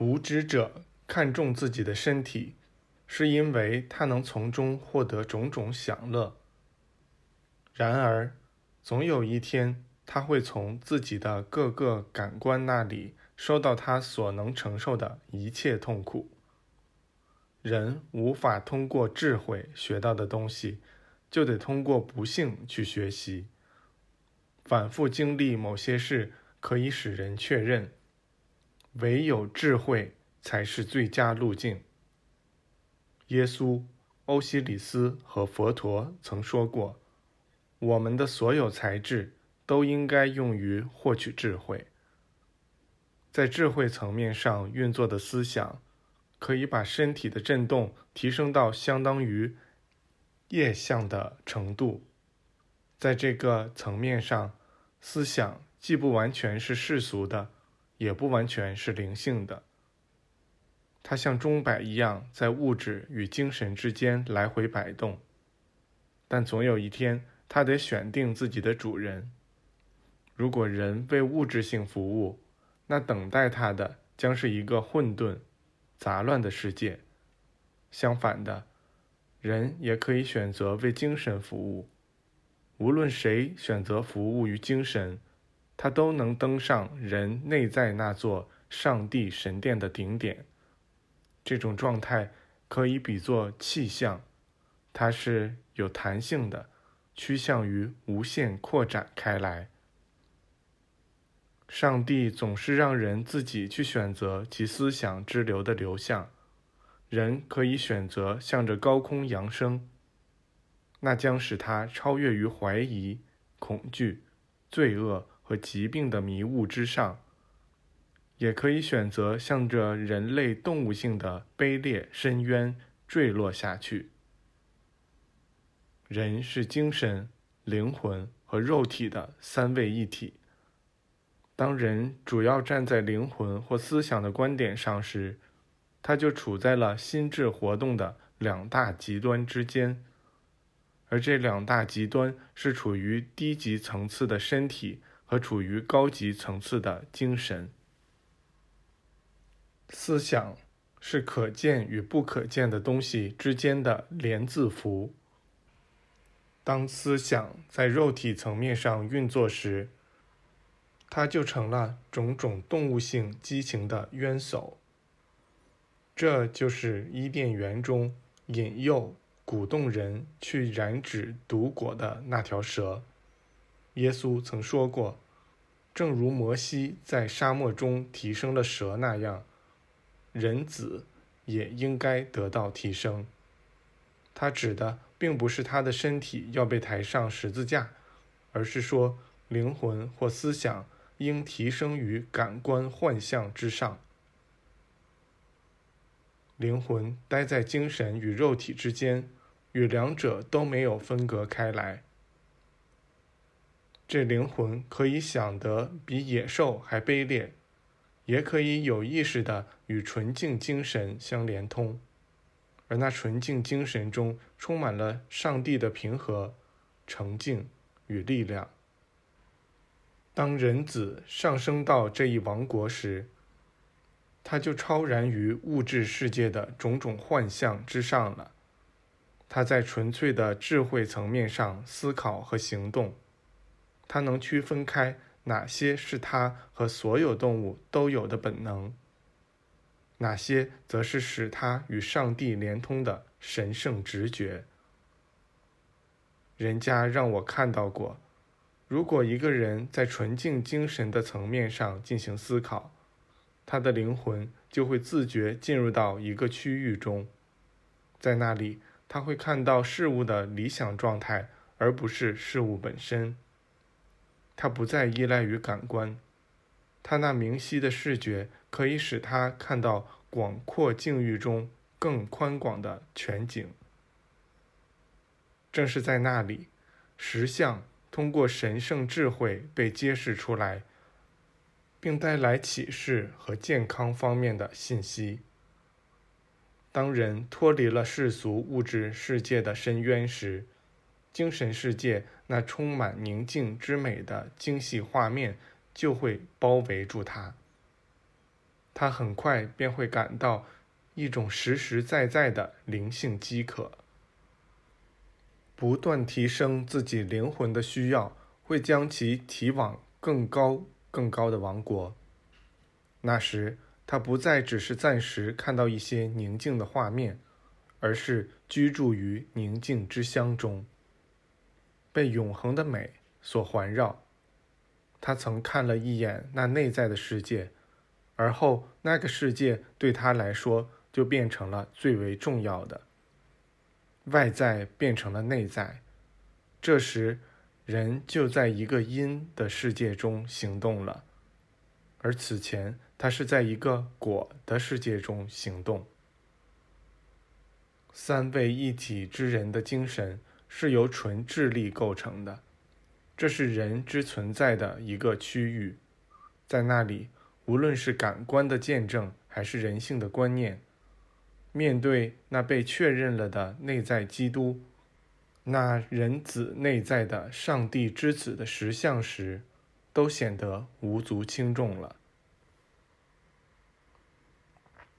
无知者看重自己的身体，是因为他能从中获得种种享乐。然而，总有一天，他会从自己的各个感官那里收到他所能承受的一切痛苦。人无法通过智慧学到的东西，就得通过不幸去学习。反复经历某些事，可以使人确认，唯有智慧才是最佳路径。耶稣、欧西里斯和佛陀曾说过：“我们的所有才智都应该用于获取智慧。”在智慧层面上运作的思想。可以把身体的振动提升到相当于液相的程度，在这个层面上，思想既不完全是世俗的，也不完全是灵性的。它像钟摆一样在物质与精神之间来回摆动，但总有一天，它得选定自己的主人。如果人为物质性服务，那等待他的将是一个混沌。杂乱的世界。相反的，人也可以选择为精神服务。无论谁选择服务于精神，他都能登上人内在那座上帝神殿的顶点。这种状态可以比作气象，它是有弹性的，趋向于无限扩展开来。上帝总是让人自己去选择其思想之流的流向，人可以选择向着高空扬升，那将使他超越于怀疑、恐惧、罪恶和疾病的迷雾之上；也可以选择向着人类动物性的卑劣深渊坠落下去。人是精神、灵魂和肉体的三位一体。当人主要站在灵魂或思想的观点上时，他就处在了心智活动的两大极端之间，而这两大极端是处于低级层次的身体和处于高级层次的精神。思想是可见与不可见的东西之间的连字符。当思想在肉体层面上运作时，它就成了种种动物性激情的冤首。这就是伊甸园中引诱、鼓动人去染指毒果的那条蛇。耶稣曾说过：“正如摩西在沙漠中提升了蛇那样，人子也应该得到提升。”他指的并不是他的身体要被抬上十字架，而是说灵魂或思想。应提升于感官幻象之上。灵魂待在精神与肉体之间，与两者都没有分隔开来。这灵魂可以想得比野兽还卑劣，也可以有意识的与纯净精神相连通，而那纯净精神中充满了上帝的平和、澄净与力量。当人子上升到这一王国时，他就超然于物质世界的种种幻象之上了。他在纯粹的智慧层面上思考和行动，他能区分开哪些是他和所有动物都有的本能，哪些则是使他与上帝连通的神圣直觉。人家让我看到过。如果一个人在纯净精神的层面上进行思考，他的灵魂就会自觉进入到一个区域中，在那里他会看到事物的理想状态，而不是事物本身。他不再依赖于感官，他那明晰的视觉可以使他看到广阔境域中更宽广的全景。正是在那里，实相。通过神圣智慧被揭示出来，并带来启示和健康方面的信息。当人脱离了世俗物质世界的深渊时，精神世界那充满宁静之美的精细画面就会包围住他。他很快便会感到一种实实在在的灵性饥渴。不断提升自己灵魂的需要，会将其提往更高、更高的王国。那时，他不再只是暂时看到一些宁静的画面，而是居住于宁静之乡中，被永恒的美所环绕。他曾看了一眼那内在的世界，而后那个世界对他来说就变成了最为重要的。外在变成了内在，这时人就在一个因的世界中行动了，而此前。他是在一个果的世界中行动。三位一体之人的精神是由纯智力构成的，这是人之存在的一个区域，在那里，无论是感官的见证，还是人性的观念，面对那被确认了的内在基督，那人子内在的上帝之子的实相时，都显得无足轻重了。